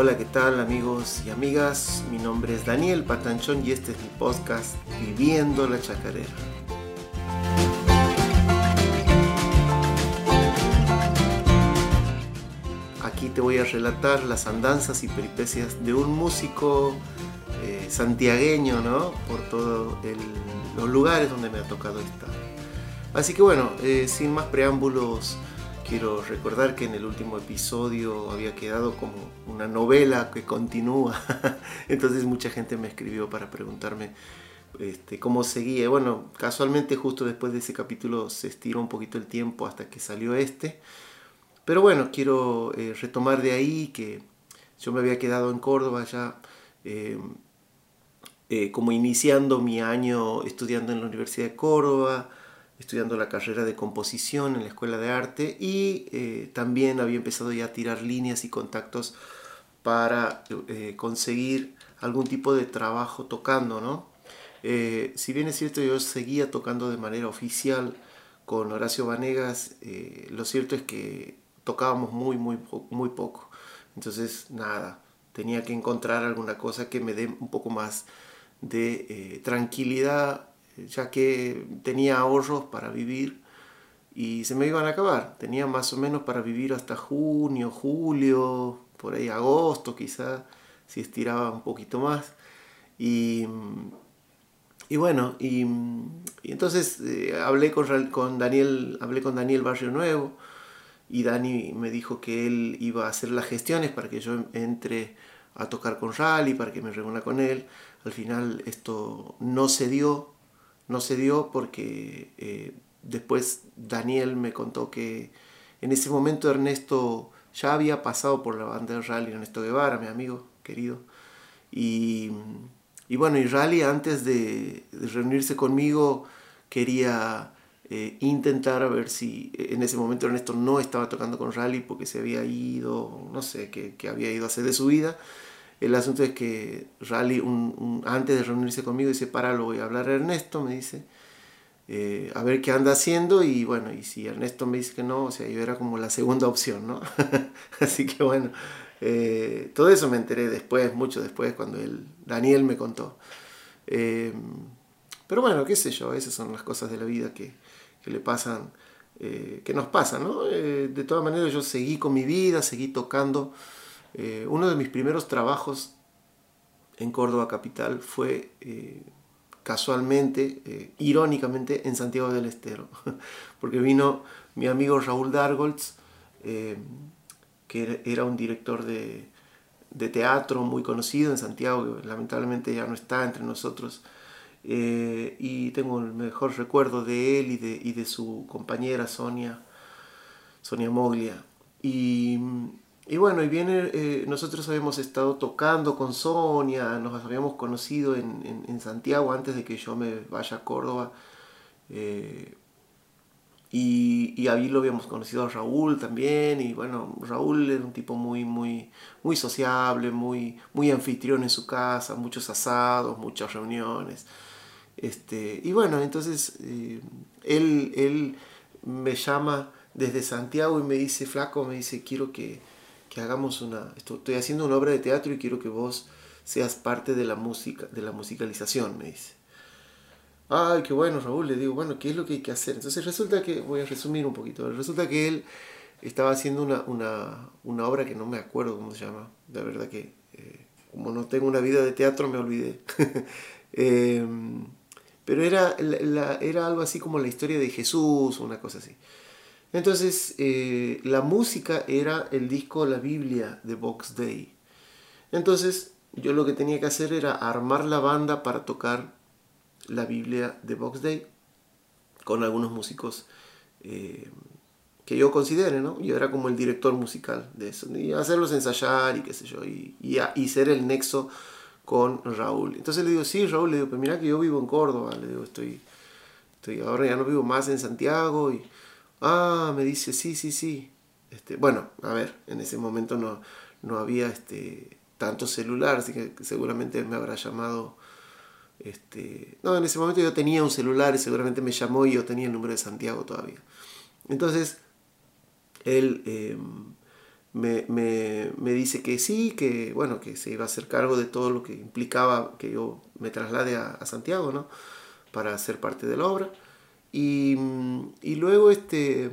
Hola, ¿qué tal amigos y amigas? Mi nombre es Daniel Patanchón y este es mi podcast Viviendo la Chacarera. Aquí te voy a relatar las andanzas y peripecias de un músico eh, santiagueño, ¿no? Por todos los lugares donde me ha tocado estar. Así que bueno, eh, sin más preámbulos, quiero recordar que en el último episodio había quedado como una novela que continúa. Entonces mucha gente me escribió para preguntarme este, cómo seguía. Bueno, casualmente justo después de ese capítulo se estiró un poquito el tiempo hasta que salió este. Pero bueno, quiero eh, retomar de ahí que yo me había quedado en Córdoba ya eh, eh, como iniciando mi año estudiando en la Universidad de Córdoba, estudiando la carrera de composición en la Escuela de Arte y también había empezado ya a tirar líneas y contactos para conseguir algún tipo de trabajo tocando, ¿no? si bien es cierto, yo seguía tocando de manera oficial con Horacio Vanegas, lo cierto es que tocábamos muy, muy, muy poco. Entonces, nada, tenía que encontrar alguna cosa que me dé un poco más de eh, tranquilidad, ya que tenía ahorros para vivir y se me iban a acabar. Tenía más o menos para vivir hasta junio, julio, por ahí agosto quizá, si estiraba un poquito más. Y, y bueno, y, entonces eh, hablé con, con, Daniel, hablé con Daniel Barrio Nuevo y Dani me dijo que él iba a hacer las gestiones para que yo entre a tocar con Rally, para que me reúna con él. Al final esto no se dio, no se dio porque eh, después Daniel me contó que en ese momento Ernesto ya había pasado por la banda de Rally, Ernesto Guevara, mi amigo querido. Y, y bueno, y Rally antes de, reunirse conmigo quería eh, intentar a ver si en ese momento Ernesto no estaba tocando con Rally porque se había ido, no sé, qué, había ido a hacer de su vida. El asunto es que Rally, un, antes de reunirse conmigo, dice, para, lo voy a hablar a Ernesto, me dice, eh, a ver qué anda haciendo y bueno, y si Ernesto me dice que no, o sea, yo era como la segunda opción, ¿no? Así que bueno, todo eso me enteré después, mucho después, cuando el Daniel me contó. pero bueno, qué sé yo, esas son las cosas de la vida que, que le pasan, eh, que nos pasan, ¿no? Eh, de todas maneras yo seguí con mi vida, seguí tocando. Eh, uno de mis primeros trabajos en Córdoba Capital fue casualmente, irónicamente, en Santiago del Estero, porque vino mi amigo Raúl Dargoltz, que era un director de, teatro muy conocido en Santiago, que lamentablemente ya no está entre nosotros, eh, y tengo el mejor recuerdo de él y de, y de su compañera Sonia, Sonia Moglia. Y, y bueno, y viene, eh, nosotros habíamos estado tocando con Sonia, nos habíamos conocido en, en, Santiago antes de que yo me vaya a Córdoba. Eh, y, y, ahí lo habíamos conocido a Raúl también. Y bueno, Raúl era un tipo muy, muy, muy sociable, muy, muy anfitrión en su casa, muchos asados, muchas reuniones. Este, y bueno, entonces eh, él, él me llama desde Santiago y me dice, flaco, me dice, quiero que, hagamos una, estoy haciendo una obra de teatro y quiero que vos seas parte de la música, de la musicalización, me dice. Ay, qué bueno, Raúl, le digo, bueno, ¿qué es lo que hay que hacer? Entonces resulta que, voy a resumir un poquito, resulta que él estaba haciendo una, una, una obra que no me acuerdo cómo se llama, la verdad que eh, como no tengo una vida de teatro me olvidé. eh, pero era, era algo así como la historia de Jesús, una cosa así. Entonces, eh, la música era el disco La Biblia de Box Day. Entonces, yo lo que tenía que hacer era armar la banda para tocar la Biblia de Box Day con algunos músicos eh, que yo considere, ¿no? Yo era como el director musical de eso, y hacerlos ensayar y qué sé yo, y, y, ser el nexo con Raúl. Entonces le digo, sí, Raúl, le digo, pues mira que yo vivo en Córdoba, le digo, estoy, estoy ahora ya no vivo más en Santiago y, ah, me dice, sí, sí, sí. Este, bueno, a ver, en ese momento no, no había este, tanto celular, así que seguramente me habrá llamado, este, no, en ese momento yo tenía un celular y seguramente me llamó y yo tenía el número de Santiago todavía. Entonces, él... Em, me, me, dice que sí, que bueno, que se iba a hacer cargo de todo lo que implicaba que yo me traslade a, Santiago, ¿no? Para ser parte de la obra. Y, y luego este,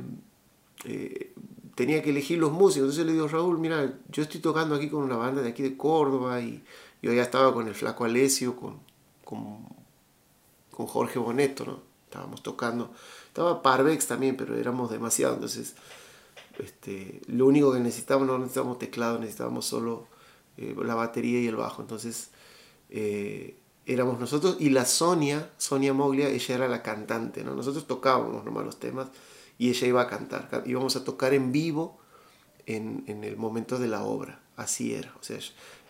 eh, tenía que elegir los músicos. Entonces le digo, Raúl, mira, yo estoy tocando aquí con una banda de aquí de Córdoba y yo ya estaba con el Flaco Alessio, con, con, con Jorge Boneto, ¿no? Estábamos tocando. Estaba Parvex también, pero éramos demasiado. Entonces, este, lo único que necesitábamos, no necesitábamos teclado, necesitábamos solo eh, la batería y el bajo. Entonces, eh, éramos nosotros y la Sonia, Sonia Moglia, ella era la cantante, ¿no? Nosotros tocábamos nomás los temas y ella iba a cantar. Íbamos a tocar en vivo en, en, el momento de la obra. Así era. O sea,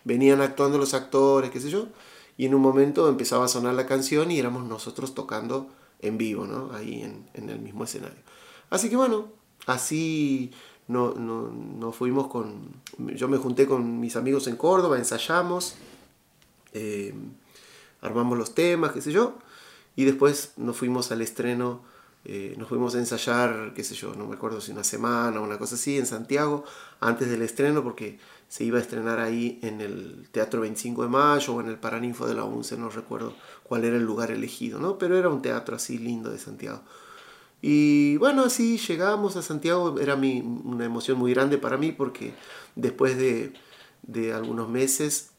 venían actuando los actores, qué sé yo, y en un momento empezaba a sonar la canción y éramos nosotros tocando en vivo, ¿no? Ahí en, en el mismo escenario. Así que bueno, así nos no, no fuimos con... Yo me junté con mis amigos en Córdoba, ensayamos, eh, armamos los temas, qué sé yo, y después nos fuimos al estreno eh, nos fuimos a ensayar, qué sé yo, no me acuerdo si una semana o una cosa así, en Santiago, antes del estreno, porque se iba a estrenar ahí en el Teatro 25 de Mayo o en el Paraninfo de la UNCE, no recuerdo cuál era el lugar elegido, ¿no? Pero era un teatro así lindo de Santiago. Y bueno, así llegamos a Santiago, era mi, una emoción muy grande para mí porque después de, de algunos meses,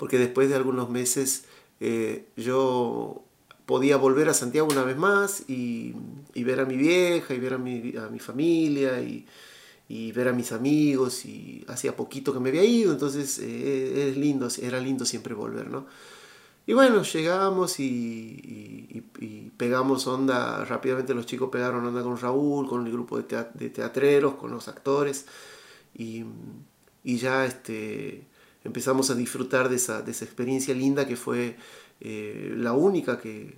porque después de algunos meses eh, yo podía volver a Santiago una vez más y, ver a mi vieja y ver a mi, familia y, ver a mis amigos y hacía poquito que me había ido, entonces eh, es lindo, era lindo siempre volver, ¿no? Y bueno, llegamos y, pegamos onda, rápidamente los chicos pegaron onda con Raúl, con el grupo de, de teatreros, con los actores y, ya este, empezamos a disfrutar de esa, de esa experiencia linda que fue eh, la única que,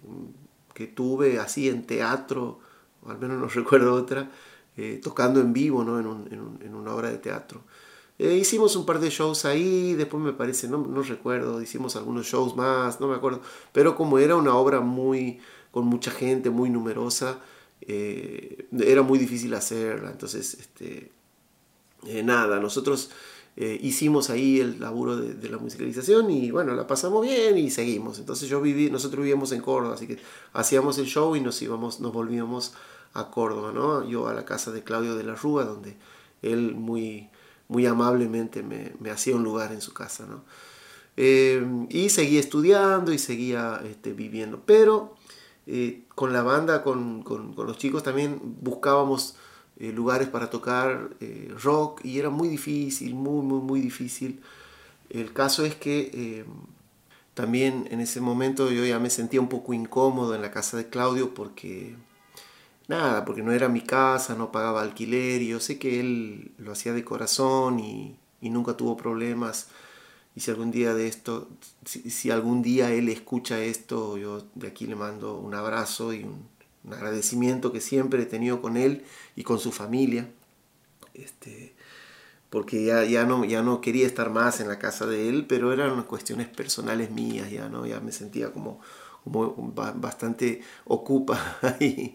que, tuve así en teatro, o al menos no recuerdo otra, eh, tocando en vivo ¿no? en, un, en, un, en, una obra de teatro. Eh, hicimos un par de shows ahí, después me parece, no, no, recuerdo, hicimos algunos shows más, no me acuerdo, pero como era una obra muy, con mucha gente, muy numerosa, era muy difícil hacerla, entonces, este, nada, nosotros eh, hicimos ahí el laburo de, la musicalización y bueno, la pasamos bien y seguimos. Entonces yo viví, nosotros vivíamos en Córdoba, así que hacíamos el show y nos íbamos, nos volvíamos a Córdoba, ¿no? Yo a la casa de Claudio de la Rúa, donde él muy, muy amablemente me, hacía un lugar en su casa, ¿no? Eh, y seguía estudiando y seguía este, viviendo, pero eh, con la banda, con, con, con los chicos también buscábamos eh, lugares para tocar eh, rock y era muy difícil, muy, muy, muy difícil. El caso es que eh, también en ese momento yo ya me sentía un poco incómodo en la casa de Claudio porque, nada, porque no era mi casa, no pagaba alquiler y yo sé que él lo hacía de corazón y, nunca tuvo problemas. Y si algún día de esto, si, algún día él escucha esto, yo de aquí le mando un abrazo y un, un agradecimiento que siempre he tenido con él y con su familia, este, porque ya, ya, no, ya no quería estar más en la casa de él, pero eran cuestiones personales mías, ya, ¿no? ya me sentía como, como bastante ocupa ahí.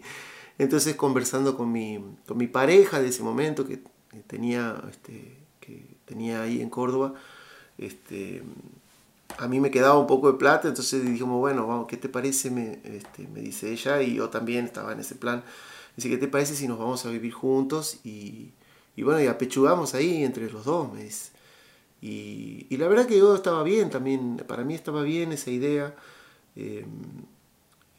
Entonces conversando con mi, con mi pareja de ese momento que tenía, este, que tenía ahí en Córdoba, este, a mí me quedaba un poco de plata, entonces dijimos, bueno, vamos, ¿qué te parece? Me, este, me dice ella, y yo también estaba en ese plan. Dice, ¿qué te parece si nos vamos a vivir juntos? Y, y bueno, y apechugamos ahí entre los dos. Y, y, la verdad que yo estaba bien también, para mí estaba bien esa idea. Em,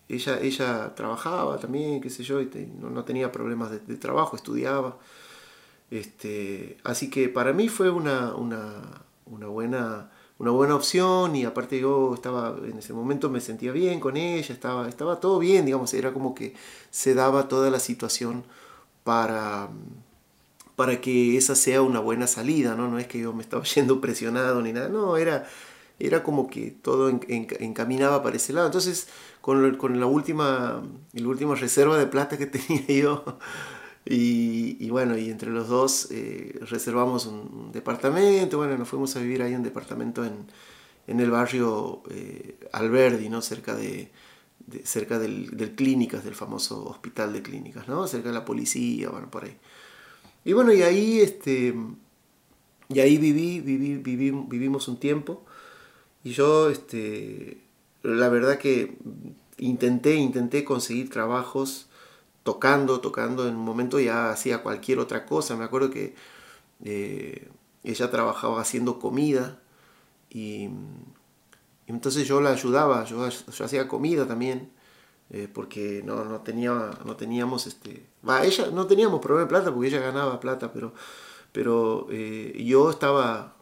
ella, ella trabajaba también, qué sé yo, y no, no, tenía problemas de, trabajo, estudiaba. Este, así que para mí fue una, una buena una buena opción y aparte yo estaba en ese momento me sentía bien con ella, estaba, estaba todo bien, digamos, era como que se daba toda la situación para, para que esa sea una buena salida, ¿no? No es que yo me estaba yendo presionado ni nada, no, era, era como que todo encaminaba para ese lado. Entonces, con, con la, última, la última reserva de plata que tenía yo, y, bueno, y entre los dos eh, reservamos un, departamento, bueno, nos fuimos a vivir ahí un departamento en, en el barrio eh, Alberdi, ¿no? Cerca de, cerca del, Clínicas, del famoso hospital de clínicas, ¿no? Cerca de la policía, bueno, por ahí. y bueno, y ahí, este, y ahí viví, viví, viví, vivimos un tiempo. Y yo, este, la verdad que intenté, intenté conseguir trabajos tocando, tocando. En un momento ya hacía cualquier otra cosa. Me acuerdo que eh, ella trabajaba haciendo comida y, entonces yo la ayudaba, yo, hacía comida también. Eh, porque no, no, tenía, no teníamos, este, va, ella no teníamos problema de plata porque ella ganaba plata, pero, pero eh, yo estaba,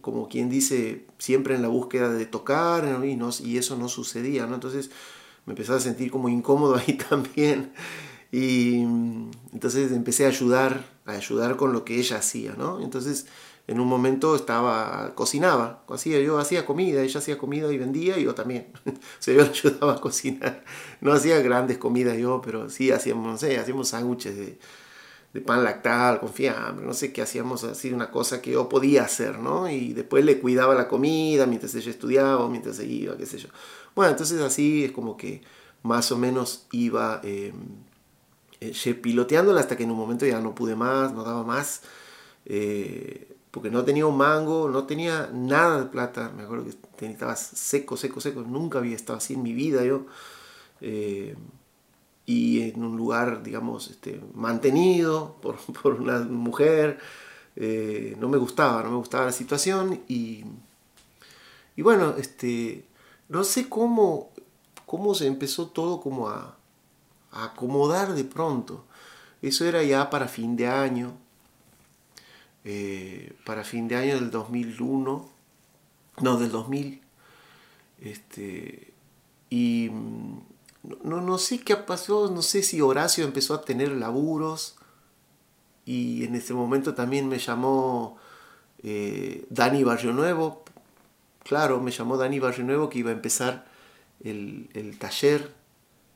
como quien dice, siempre en la búsqueda de tocar y, no, y eso no sucedía. Entonces me empezaba a sentir como incómodo ahí también. Y entonces empecé a ayudar, a ayudar con lo que ella hacía, ¿no? Entonces en un momento estaba, cocinaba, hacía, yo hacía comida, ella hacía comida y vendía y yo también. o sea, yo ayudaba a cocinar. No hacía grandes comidas yo, pero sí hacíamos, no sé, hacíamos sándwiches de, de, pan lactal con fiambre, no sé qué hacíamos así, una cosa que yo podía hacer, ¿no? Y después le cuidaba la comida mientras ella estudiaba, mientras se iba, qué sé yo. Bueno, entonces así es como que más o menos iba eh, eh, piloteándola hasta que en un momento ya no pude más, no daba más. Eh, porque no tenía un mango, no tenía nada de plata, me acuerdo que estaba seco, seco, seco, nunca había estado así en mi vida yo, eh, y en un lugar, digamos, este, mantenido por, por, una mujer, eh, no me gustaba, no me gustaba la situación, y, y bueno, este, no sé cómo, cómo se empezó todo como a, a acomodar de pronto, eso era ya para fin de año, eh, para fin de año del 2001, no, del 2000. Este, y mm, no, no sé qué pasó, no sé si Horacio empezó a tener laburos y en ese momento también me llamó eh, Dani Barrio Nuevo, claro, me llamó Dani Barrio Nuevo que iba a empezar el, taller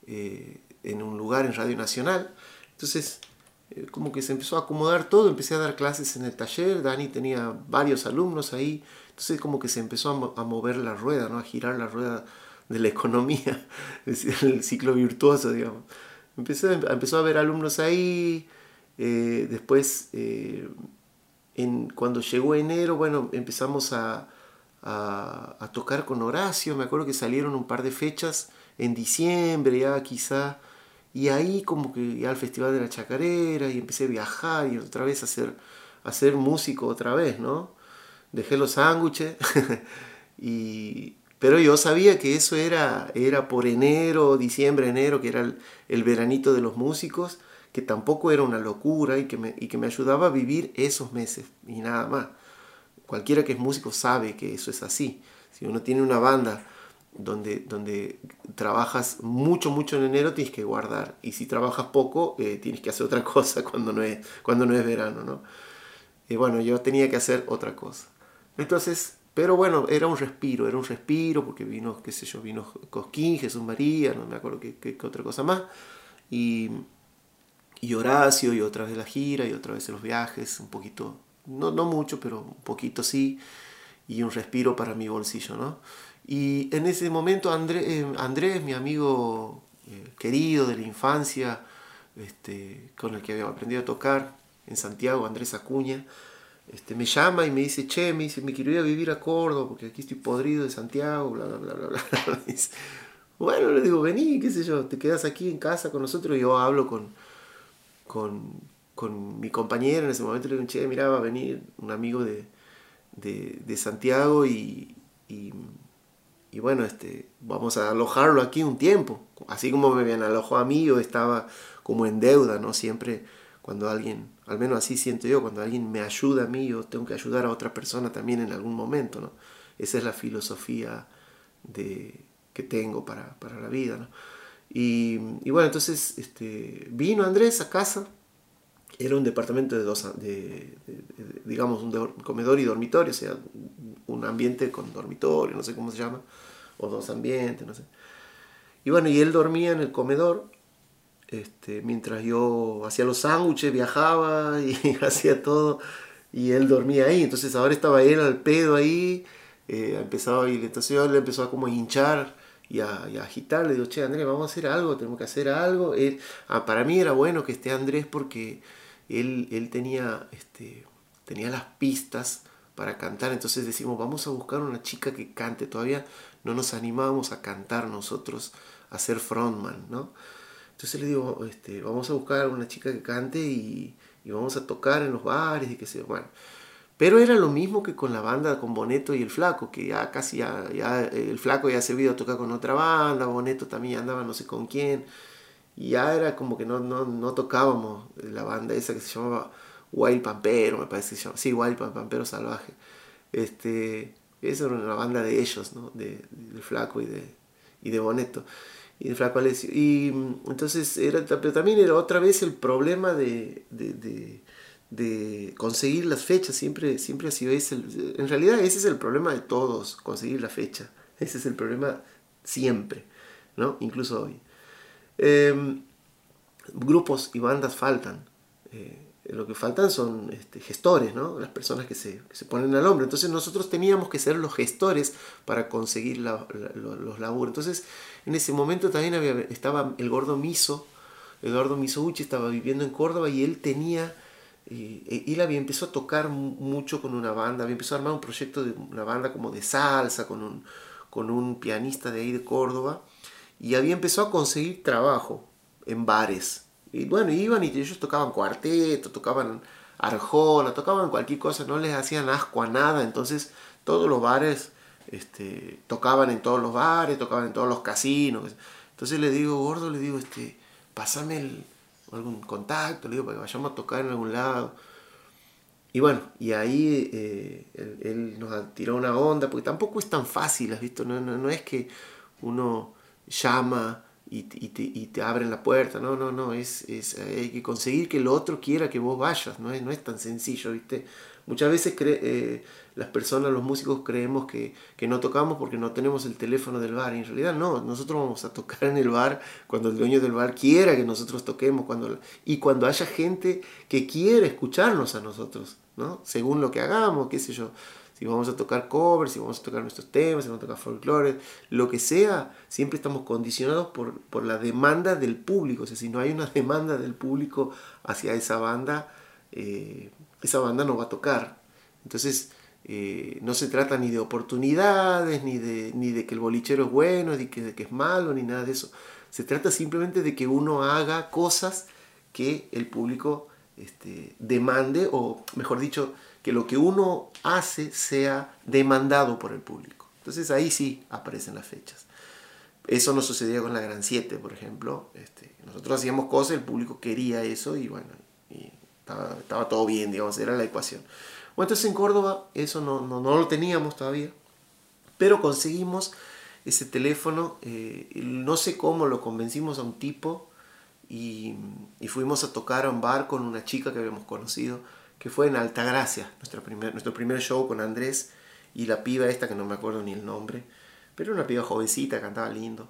eh, en un lugar en Radio Nacional. Entonces eh, como que se empezó a acomodar todo, empecé a dar clases en el taller, Dani tenía varios alumnos ahí, entonces como que se empezó a, mover la rueda, ¿no? a girar la rueda de la economía, el ciclo virtuoso, digamos. Empecé, empezó a haber alumnos ahí, eh, después eh, cuando llegó enero, bueno, empezamos a, a, a, tocar con Horacio, me acuerdo que salieron un par de fechas en diciembre ya quizá, y ahí como que al Festival de la Chacarera y empecé a viajar y otra vez a ser, a ser músico otra vez, ¿no? Dejé los sándwiches, y, pero yo sabía que eso era, era por enero, diciembre, enero, que era el, veranito de los músicos, que tampoco era una locura y que, me, y que me ayudaba a vivir esos meses y nada más. Cualquiera que es músico sabe que eso es así. Si uno tiene una banda donde, donde trabajas mucho, mucho en enero, tienes que guardar. Y si trabajas poco, eh, tienes que hacer otra cosa cuando no es, cuando no es verano, ¿no? Bueno, yo tenía que hacer otra cosa. Entonces, pero bueno, era un respiro, era un respiro, porque vino, qué sé yo, vino Cosquín, Jesús María, no me acuerdo qué, qué, otra cosa más. Y, y Horacio, y otra vez la gira, y otra vez los viajes, un poquito, no, no mucho, pero un poquito sí, y un respiro para mi bolsillo, ¿no? Y en ese momento eh, Andrés, mi amigo eh, querido de la infancia, este, con el que había aprendido a tocar en Santiago, Andrés Acuña, este, me llama y me dice, che, me dice, me quiero ir a vivir a Córdoba porque aquí estoy podrido de Santiago, bla, bla, bla, bla, bla. bueno, le digo, vení, qué sé yo, te quedas aquí en casa con nosotros y yo hablo con, con, con mi compañero en ese momento, le digo, che, mira, va a venir un amigo de, de, de Santiago y y bueno, este, vamos a alojarlo aquí un tiempo. Así como me alojado a mí, yo estaba como en deuda, ¿no? Siempre cuando alguien, al menos así siento yo, cuando alguien me ayuda a mí, yo tengo que ayudar a otra persona también en algún momento, ¿no? Esa es la filosofía de, que tengo para, para la vida, ¿no? Y, y, bueno, entonces este, vino Andrés a casa, era un departamento de dos, de, digamos, un comedor y dormitorio, o sea, un ambiente con dormitorio, no sé cómo se llama o dos ambientes, no sé. Y bueno, y él dormía en el comedor, este, mientras yo hacía los sándwiches, viajaba y hacía todo, y él dormía ahí. Entonces ahora estaba él al pedo ahí, eh, empezaba, y le empezó a como hinchar y a, agitar. Le che, Andrés, vamos a hacer algo, tenemos que hacer algo. ah, para mí era bueno que esté Andrés porque él, él tenía, este, tenía las pistas para cantar, entonces decimos, vamos a buscar una chica que cante, todavía no nos animábamos a cantar nosotros, a ser frontman, ¿no? Entonces le digo, este, vamos a buscar una chica que cante y, vamos a tocar en los bares y qué sé bueno. Pero era lo mismo que con la banda, con Boneto y el Flaco, que ya casi ya, el Flaco ya se había tocado con otra banda, Boneto también andaba no sé con quién, y ya era como que no, no, no tocábamos la banda esa que se llamaba Wild Pampero, me parece que se llama, sí, Wild Pampero Salvaje. Este, esa era una banda de ellos, ¿no? De, del Flaco y de, y de Boneto y el flaco Alessio. Y mm, entonces era, pero también era otra vez el problema de, de, de, conseguir las fechas, siempre, siempre ha sido ese, en realidad ese es el problema de todos, conseguir la fecha, ese es el problema siempre, ¿no? Incluso hoy. Em, grupos y bandas faltan. Eh, lo que faltan son este, gestores, ¿no? las personas que se, que se, ponen al hombro. Entonces nosotros teníamos que ser los gestores para conseguir los laburos. Entonces en ese momento también había, estaba el gordo Miso, Eduardo Misouchi estaba viviendo en Córdoba y él tenía, eh, él había empezado a tocar mucho con una banda, había empezado a armar un proyecto de una banda como de salsa, con un, con un pianista de ahí de Córdoba, y había empezado a conseguir trabajo en bares y bueno, iban y ellos tocaban cuarteto, tocaban arjona, tocaban cualquier cosa, no les hacían asco a nada. Entonces todos los bares este, tocaban en todos los bares, tocaban en todos los casinos. Entonces le digo, gordo, le digo, este, pásame algún contacto, le digo, para que vayamos a tocar en algún lado. Y bueno, y ahí eh, él, nos tiró una onda, porque tampoco es tan fácil, ¿has visto? No, no, no es que uno llama y, y, te, abren la puerta. No, no, no, es, es, hay que conseguir que el otro quiera que vos vayas, no es, no es tan sencillo, ¿viste? Muchas veces eh, las personas, los músicos creemos que, que, no tocamos porque no tenemos el teléfono del bar y en realidad no, nosotros vamos a tocar en el bar cuando el dueño del bar quiera que nosotros toquemos cuando, y cuando haya gente que quiera escucharnos a nosotros, ¿no? Según lo que hagamos, qué sé yo si vamos a tocar covers, si vamos a tocar nuestros temas, si vamos a tocar folclore, lo que sea, siempre estamos condicionados por, por la demanda del público. O sea, si no hay una demanda del público hacia esa banda, eh, esa banda no va a tocar. Entonces, eh, no se trata ni de oportunidades, ni de, ni de que el bolichero es bueno, ni que, de que es malo, ni nada de eso. Se trata simplemente de que uno haga cosas que el público este, demande, o mejor dicho, que lo que uno hace sea demandado por el público. Entonces ahí sí aparecen las fechas. Eso no sucedía con la Gran 7, por ejemplo. Este, nosotros hacíamos cosas, el público quería eso y bueno, y estaba, todo bien, digamos, era la ecuación. Bueno, entonces en Córdoba eso no, no, no lo teníamos todavía, pero conseguimos ese teléfono, eh, no sé cómo lo convencimos a un tipo y, y, fuimos a tocar a un bar con una chica que habíamos conocido que fue en Altagracia, nuestro primer, nuestro primer show con Andrés y la piba esta que no me acuerdo ni el nombre, pero una piba jovencita, cantaba lindo,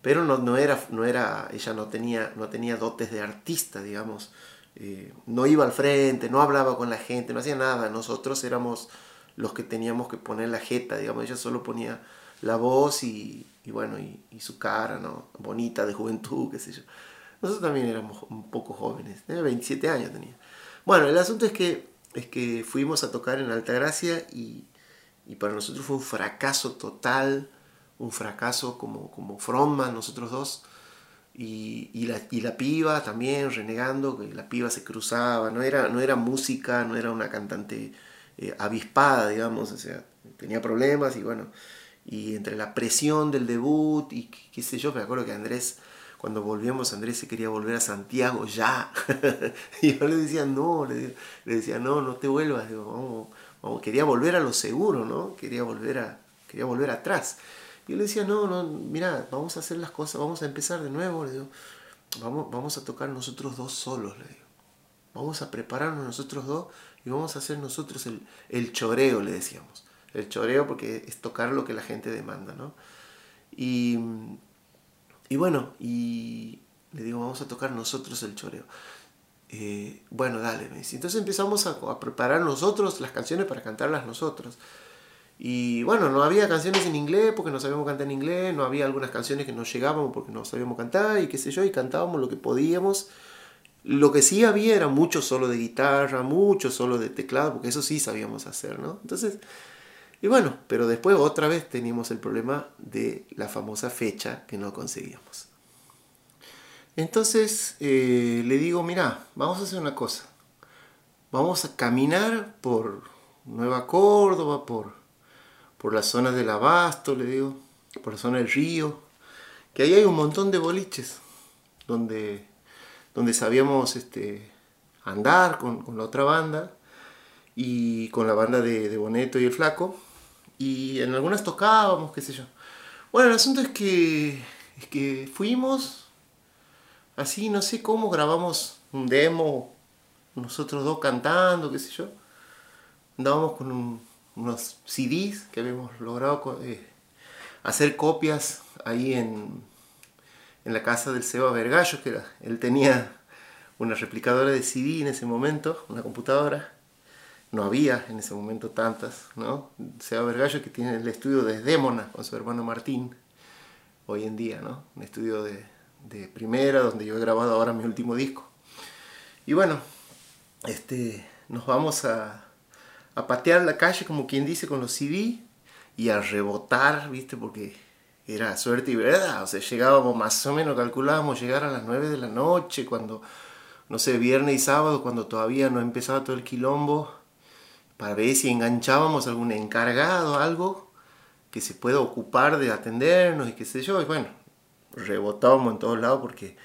pero no, no, era, no era, ella no tenía, no tenía dotes de artista, digamos, eh, no iba al frente, no hablaba con la gente, no hacía nada, nosotros éramos los que teníamos que poner la jeta, digamos, ella solo ponía la voz y, y bueno, y, su cara, ¿no? Bonita, de juventud, qué sé yo. Nosotros también éramos un poco jóvenes, 27 años tenía. Bueno, el asunto es que, es que fuimos a tocar en Altagracia y, y para nosotros fue un fracaso total, un fracaso como, como nosotros dos. Y, y, la, y la piba también renegando, que la piba se cruzaba, no era, no era música, no era una cantante eh, avispada, digamos, o sea, tenía problemas y bueno, y entre la presión del debut y qué sé yo, me acuerdo que Andrés cuando volvíamos, Andrés se quería volver a Santiago ya. y yo le decía, no, le, decía, no, no te vuelvas. vamos, Quería volver a lo seguro, ¿no? Quería volver, a, quería volver atrás. Y yo le decía, no, no, mira, vamos a hacer las cosas, vamos a empezar de nuevo. Le digo, vamos, vamos a tocar nosotros dos solos, le digo. Vamos a prepararnos nosotros dos y vamos a hacer nosotros el, el choreo, le decíamos. El choreo porque es tocar lo que la gente demanda, ¿no? Y y bueno, y le digo, vamos a tocar nosotros el choreo. Eh, bueno, dale, me dice. Entonces empezamos a, preparar nosotros las canciones para cantarlas nosotros. Y bueno, no había canciones en inglés porque no sabíamos cantar en inglés, no había algunas canciones que no llegábamos porque no sabíamos cantar y qué sé yo, y cantábamos lo que podíamos Lo que sí había era mucho solo de guitarra, mucho solo de teclado, porque eso sí sabíamos hacer, ¿no? Entonces, y bueno, pero después otra vez teníamos el problema de la famosa fecha que no conseguíamos. Entonces eh, le digo, mira, vamos a hacer una cosa. Vamos a caminar por Nueva Córdoba, por, por la zona del Abasto, le digo, por la zona del río, que ahí hay un montón de boliches donde, donde sabíamos este, andar con, la otra banda y con la banda de, de Boneto y el Flaco. Y en algunas tocábamos, qué sé yo. Bueno, el asunto es que, es que fuimos así, no sé cómo, grabamos un demo, nosotros dos cantando, qué sé yo. Andábamos con unos CDs que habíamos logrado eh, hacer copias ahí en, en la casa del Seba Vergallo, que él tenía una replicadora de CD en ese momento, una computadora. No había en ese momento tantas, ¿no? Seba Vergallo que tiene el estudio de Démona con su hermano Martín, hoy en día, ¿no? Un estudio de, de primera, donde yo he grabado ahora mi último disco. Y bueno, este, nos vamos a, a patear la calle, como quien dice, con los CD y a rebotar, ¿viste? Porque era suerte y verdad. O sea, llegábamos más o menos, calculábamos llegar a las 9 de la noche, cuando, no sé, viernes y sábado, cuando todavía no empezaba todo el quilombo, para ver si enganchábamos algún encargado, algo que se pueda ocupar de atendernos y qué sé yo. Y bueno, rebotábamos en todos lados porque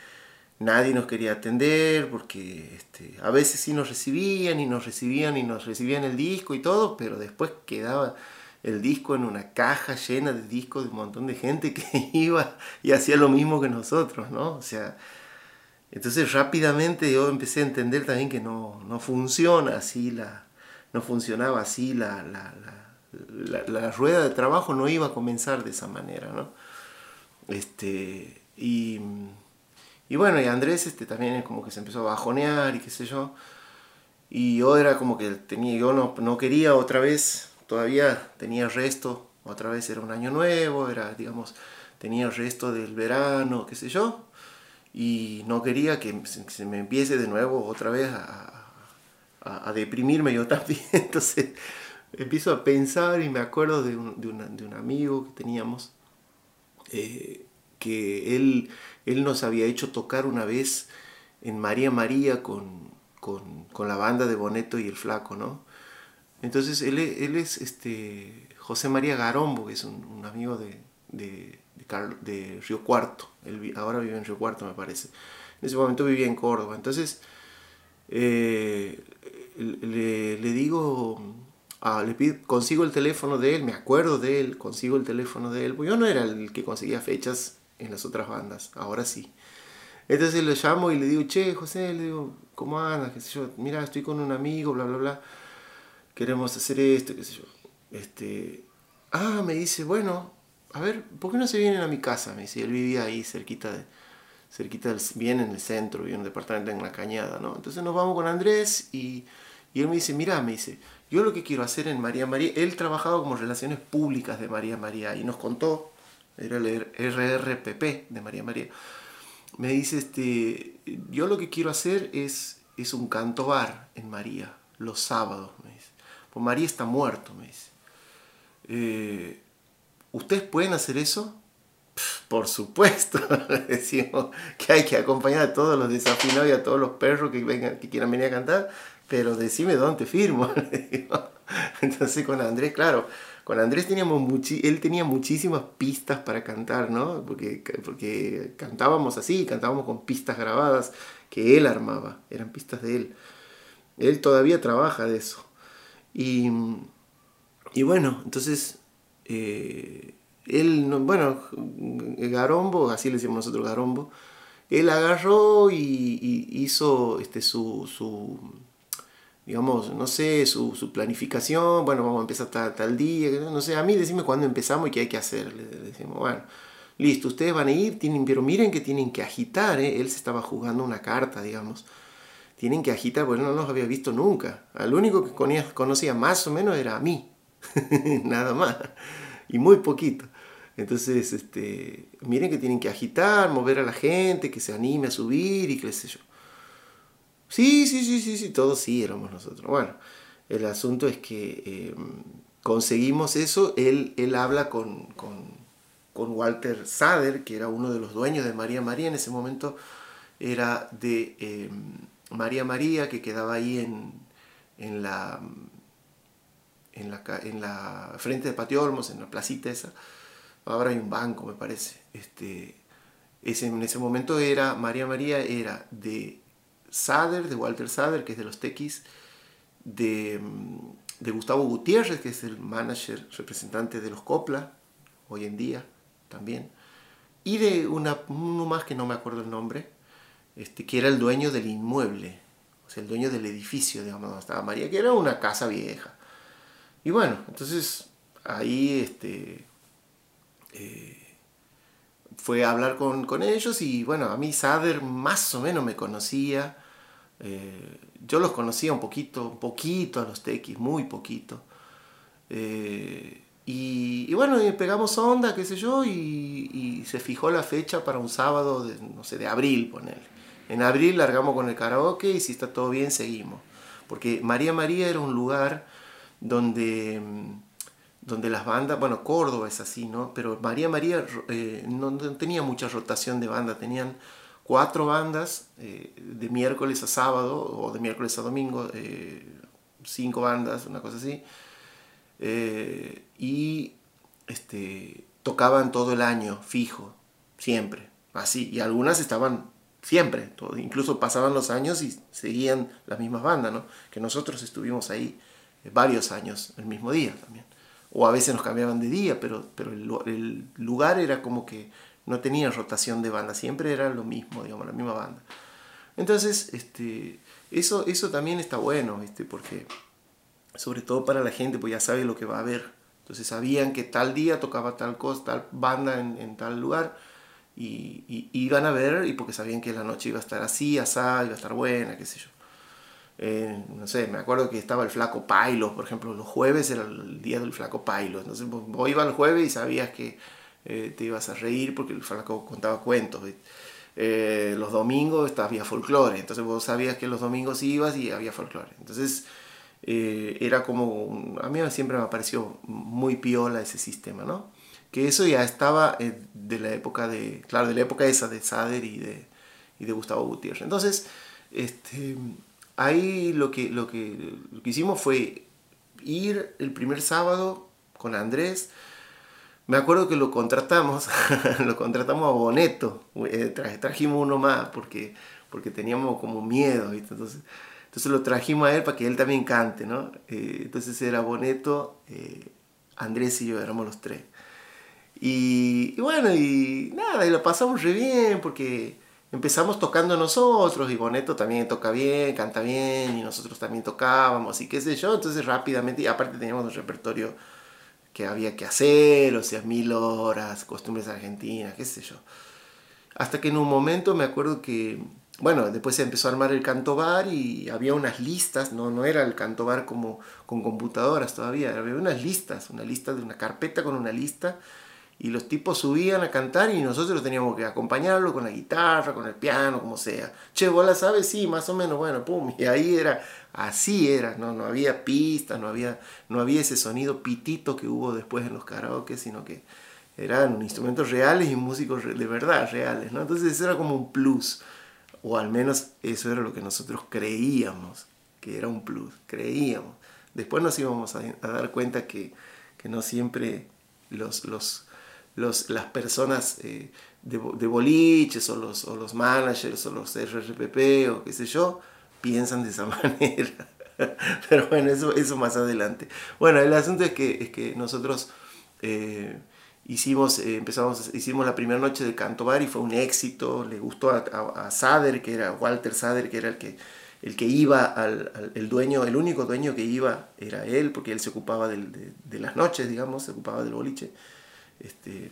nadie nos quería atender, porque este, a veces sí nos recibían y nos recibían y nos recibían el disco y todo, pero después quedaba el disco en una caja llena de discos de un montón de gente que iba y hacía lo mismo que nosotros, ¿no? O sea, entonces rápidamente yo empecé a entender también que no, no funciona así la, no funcionaba así la, la, la, la, rueda de trabajo no iba a comenzar de esa manera, ¿no? Este, y, y bueno, y Andrés este, también como que se empezó a bajonear y qué sé yo. Y yo era como que tenía, yo no, no quería otra vez, todavía tenía resto, otra vez era un año nuevo, era, digamos, tenía resto del verano, qué sé yo. Y no quería que se me empiece de nuevo otra vez a, a, a deprimirme yo también. Entonces empiezo a pensar y me acuerdo de un, de, una, de un amigo que teníamos eh, que él, él nos había hecho tocar una vez en María María con, con, con, la banda de Boneto y el Flaco, ¿no? Entonces él, él es este, José María Garombo, que es un, un amigo de, de, de, de, Río Cuarto, él ahora vive en Río Cuarto me parece, en ese momento vivía en Córdoba, entonces eh, le, le digo Ah, le pido, consigo el teléfono de él, me acuerdo de él, consigo el teléfono de él, pues yo no era el que conseguía fechas en las otras bandas, ahora sí. Entonces le llamo y le digo, che, José, le digo, ¿cómo andas? ¿Qué sé yo? Mira, estoy con un amigo, bla, bla, bla. Queremos hacer esto, qué sé yo. Este, ah, me dice, bueno, a ver, ¿por qué no se vienen a mi casa? Me dice, él vivía ahí cerquita de, cerquita del, bien en el centro, bien en un departamento en la cañada, ¿no? Entonces nos vamos con Andrés y, y él me dice, mira, me dice, yo lo que quiero hacer en María María, él trabajaba como relaciones públicas de María María y nos contó, era el RRPP de María María. Me dice, este, yo lo que quiero hacer es, es un canto bar en María, los sábados, me dice. Pues María está muerto, me dice. Eh, ¿Ustedes pueden hacer eso? Por supuesto, decimos que hay que acompañar a todos los desafinados y a todos los perros que, vengan, que quieran venir a cantar pero decime dónde firmo. Entonces con Andrés, claro, con Andrés teníamos muchi él tenía muchísimas pistas para cantar, ¿no? Porque, porque cantábamos así, cantábamos con pistas grabadas que él armaba, eran pistas de él. Él todavía trabaja de eso. Y, y bueno, entonces, eh, él, bueno, Garombo, así le decimos nosotros Garombo, él agarró y, hizo este, su, su digamos, no sé, su, su, planificación, bueno, vamos a empezar tal, tal día, no sé, a mí decime cuándo empezamos y qué hay que hacer. Le decimos, bueno, listo, ustedes van a ir, tienen, pero miren que tienen que agitar, ¿eh? él se estaba jugando una carta, digamos. Tienen que agitar, porque no los había visto nunca. Al único que conocía más o menos era a mí, nada más, y muy poquito. Entonces, este, miren que tienen que agitar, mover a la gente, que se anime a subir y qué sé yo. Sí, sí, sí, sí, sí, todos sí éramos nosotros. Bueno, el asunto es que em, conseguimos eso. Él, él habla con, con, Walter Sader, que era uno de los dueños de María María. En ese momento era de em, María María, que quedaba ahí en, en la en la, en la frente de Patio Olmos, en la placita esa. Ahora hay un banco, me parece. Este, ese, en ese momento era, María María era de Sader, de Walter Sader, que es de los Tequis, de, de Gustavo Gutiérrez, que es el manager representante de los Copla, hoy en día también, y de una, uno más que no me acuerdo el nombre, este, que era el dueño del inmueble, o sea, el dueño del edificio, digamos, donde estaba María, que era una casa vieja. Y bueno, entonces ahí este, eh, fue a hablar con, con, ellos y bueno, a mí Sader más o menos me conocía. Eh, yo los conocía un poquito, un poquito a los tequis, muy poquito. Eh, y, bueno, pegamos onda, qué sé yo, y, se fijó la fecha para un sábado, de, no sé, de abril, ponerle. En abril largamos con el karaoke y si está todo bien, seguimos. Porque María María era un lugar donde, donde las bandas, bueno, Córdoba es así, ¿no? Pero María María eh, no, tenía mucha rotación de banda, tenían cuatro bandas eh, de miércoles a sábado o de miércoles a domingo, eh, cinco bandas, una cosa así, y este, tocaban todo el año, fijo, siempre, así, y algunas estaban siempre, incluso pasaban los años y seguían las mismas bandas, ¿no? que nosotros estuvimos ahí varios años el mismo día también, o a veces nos cambiaban de día, pero, pero el, lugar era como que no tenía rotación de banda, siempre era lo mismo, digamos, la misma banda. Entonces, este, eso, eso también está bueno, este, porque sobre todo para la gente, pues ya sabe lo que va a ver. Entonces sabían que tal día tocaba tal cosa, tal banda en, tal lugar, y, iban a ver, y porque sabían que la noche iba a estar así, asá, iba a estar buena, qué sé yo. Eh, no sé, me acuerdo que estaba el flaco Pailo, por ejemplo, los jueves era el día del flaco Pailo. Entonces vos ibas el jueves y sabías que eh, te ibas a reír porque el flaco contaba cuentos. Eh, los domingos había folclore, entonces vos sabías que los domingos ibas y había folclore. Entonces eh, era como, a mí siempre me pareció muy piola ese sistema, ¿no? Que eso ya estaba de la época de, claro, de la época esa de Sader y de, y de Gustavo Gutiérrez. Entonces, este, ahí lo que, lo, que, lo que hicimos fue ir el primer sábado con Andrés, me acuerdo que lo contratamos, lo contratamos a Boneto, eh, trajimos uno más porque, porque teníamos como miedo, Entonces, entonces lo trajimos a él para que él también cante, ¿no? Eh, entonces era Boneto, eh, Andrés y yo éramos los tres. Y, y, bueno, y nada, y lo pasamos re bien porque empezamos tocando nosotros y Boneto también toca bien, canta bien y nosotros también tocábamos y qué sé yo, entonces rápidamente, y aparte teníamos un repertorio que había que hacer, o sea, mil horas, costumbres argentinas, qué sé yo. Hasta que en un momento me acuerdo que, bueno, después se empezó a armar el canto bar y había unas listas, no, no era el canto bar como con computadoras todavía, había unas listas, una lista de una carpeta con una lista y los tipos subían a cantar y nosotros teníamos que acompañarlo con la guitarra, con el piano, como sea. Che, ¿vos la sabes? Sí, más o menos, bueno, pum. Y ahí era, así era, ¿no? No había pistas, no había, no había ese sonido pitito que hubo después en los karaoke, sino que eran instrumentos reales y músicos de verdad reales, ¿no? Entonces eso era como un plus, o al menos eso era lo que nosotros creíamos que era un plus, creíamos. Después nos íbamos a, dar cuenta que, que no siempre los, los las personas eh, de, boliches o los, o los managers o los RRPP o qué sé yo, piensan de esa manera. Pero bueno, eso, eso más adelante. Bueno, el asunto es que, es que nosotros eh, hicimos, eh, empezamos, hicimos la primera noche de canto bar y fue un éxito. Le gustó a, Sader, que era Walter Sader, que era el que, el que iba, al, el dueño, el único dueño que iba era él, porque él se ocupaba de, de las noches, digamos, se ocupaba del boliche. Este,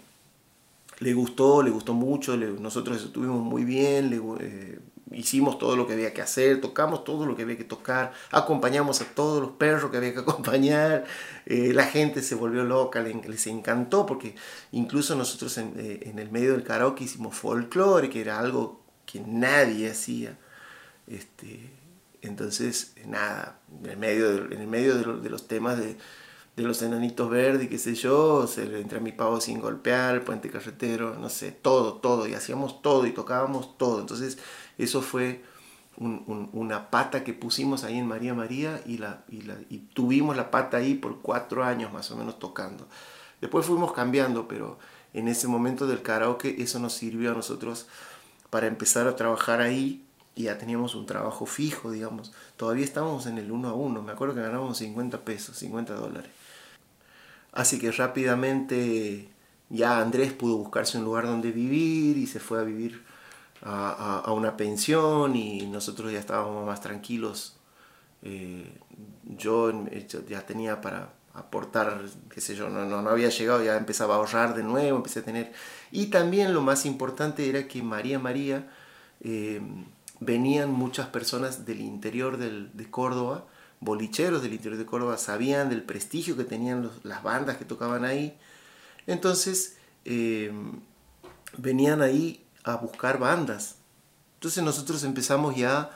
le gustó, le gustó mucho, nosotros estuvimos muy bien, eh, hicimos todo lo que había que hacer, tocamos todo lo que había que tocar, acompañamos a todos los perros que había que acompañar, eh, la gente se volvió loca, les, encantó porque incluso nosotros en, eh, en, el medio del karaoke hicimos folclore, que era algo que nadie hacía. Este, Entonces, nada, en el medio en el medio de, los temas de, los enanitos verdes qué sé yo, entra mi pavo sin golpear, el puente carretero, no sé, todo, todo, y hacíamos todo y tocábamos todo. Entonces, eso fue una pata que pusimos ahí en María María y, y, la, y tuvimos la pata ahí por cuatro años más o menos tocando. Después fuimos cambiando, pero en ese momento del karaoke eso nos sirvió a nosotros para empezar a trabajar ahí y ya teníamos un trabajo fijo, digamos. Todavía estábamos en el uno a uno. Me acuerdo que ganábamos 50 pesos, 50 dólares. Así que rápidamente ya Andrés pudo buscarse un lugar donde vivir y se fue a vivir a, una pensión y nosotros ya estábamos más tranquilos. Eh, yo ya tenía para aportar, qué sé yo, no, no, había llegado, ya empezaba a ahorrar de nuevo, empecé a tener... Y también lo más importante era que María María... Eh, venían muchas personas del interior de Córdoba, bolicheros del interior de Córdoba, sabían del prestigio que tenían las bandas que tocaban ahí. Entonces eh, venían ahí a buscar bandas. Entonces nosotros empezamos ya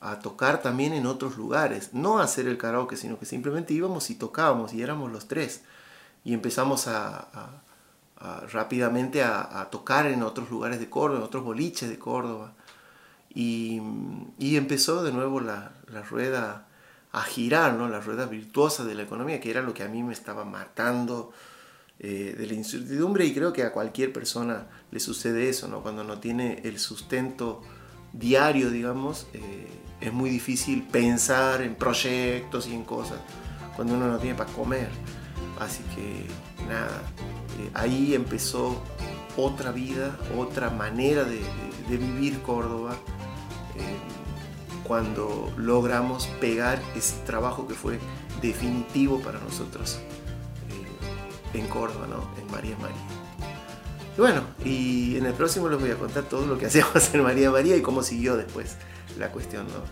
a tocar también en otros lugares, no a hacer el karaoke, sino que simplemente íbamos y tocábamos y éramos los tres. Y empezamos a, rápidamente a, tocar en otros lugares de Córdoba, en otros boliches de Córdoba. Y, empezó de nuevo la, rueda a girar, ¿no? la rueda virtuosa de la economía, que era lo que a mí me estaba matando eh, de la incertidumbre y creo que a cualquier persona le sucede eso, ¿no? cuando no tiene el sustento diario, digamos, eh, es muy difícil pensar en proyectos y en cosas cuando uno no tiene para comer. Así que nada, eh, ahí empezó otra vida, otra manera de vivir Córdoba cuando logramos pegar ese trabajo que fue definitivo para nosotros eh, en Córdoba, ¿no? en María María. Y bueno, y en el próximo les voy a contar todo lo que hacíamos en María María y cómo siguió después la cuestión. ¿no?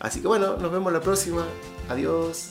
Así que bueno, nos vemos la próxima. Adiós.